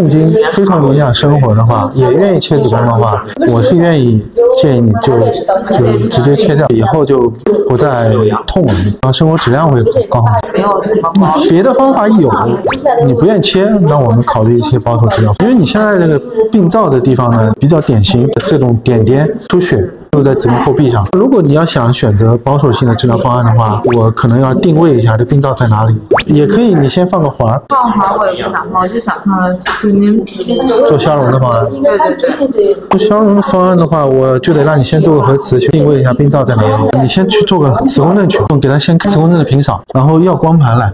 痛经非常影响生活的话，也愿意切子宫的话，我是愿意建议你就就直接切掉，以后就不再痛了，然后生活质量会高。没有什么方别的方法有，你不愿意切，那我们考虑一些保守治疗，因为你现在这个病灶的地方呢比较典型，这种点点出血。就在子宫后壁上。如果你要想选择保守性的治疗方案的话，我可能要定位一下这病灶在哪里。也可以，你先放个环。放环我也不想放，我就想放了您做消融的方案。对对对。做消融的方案的话，我就得让你先做个核磁去定位一下病灶在哪里。你先去做个磁共振去，给他先磁共振的平扫，然后要光盘来。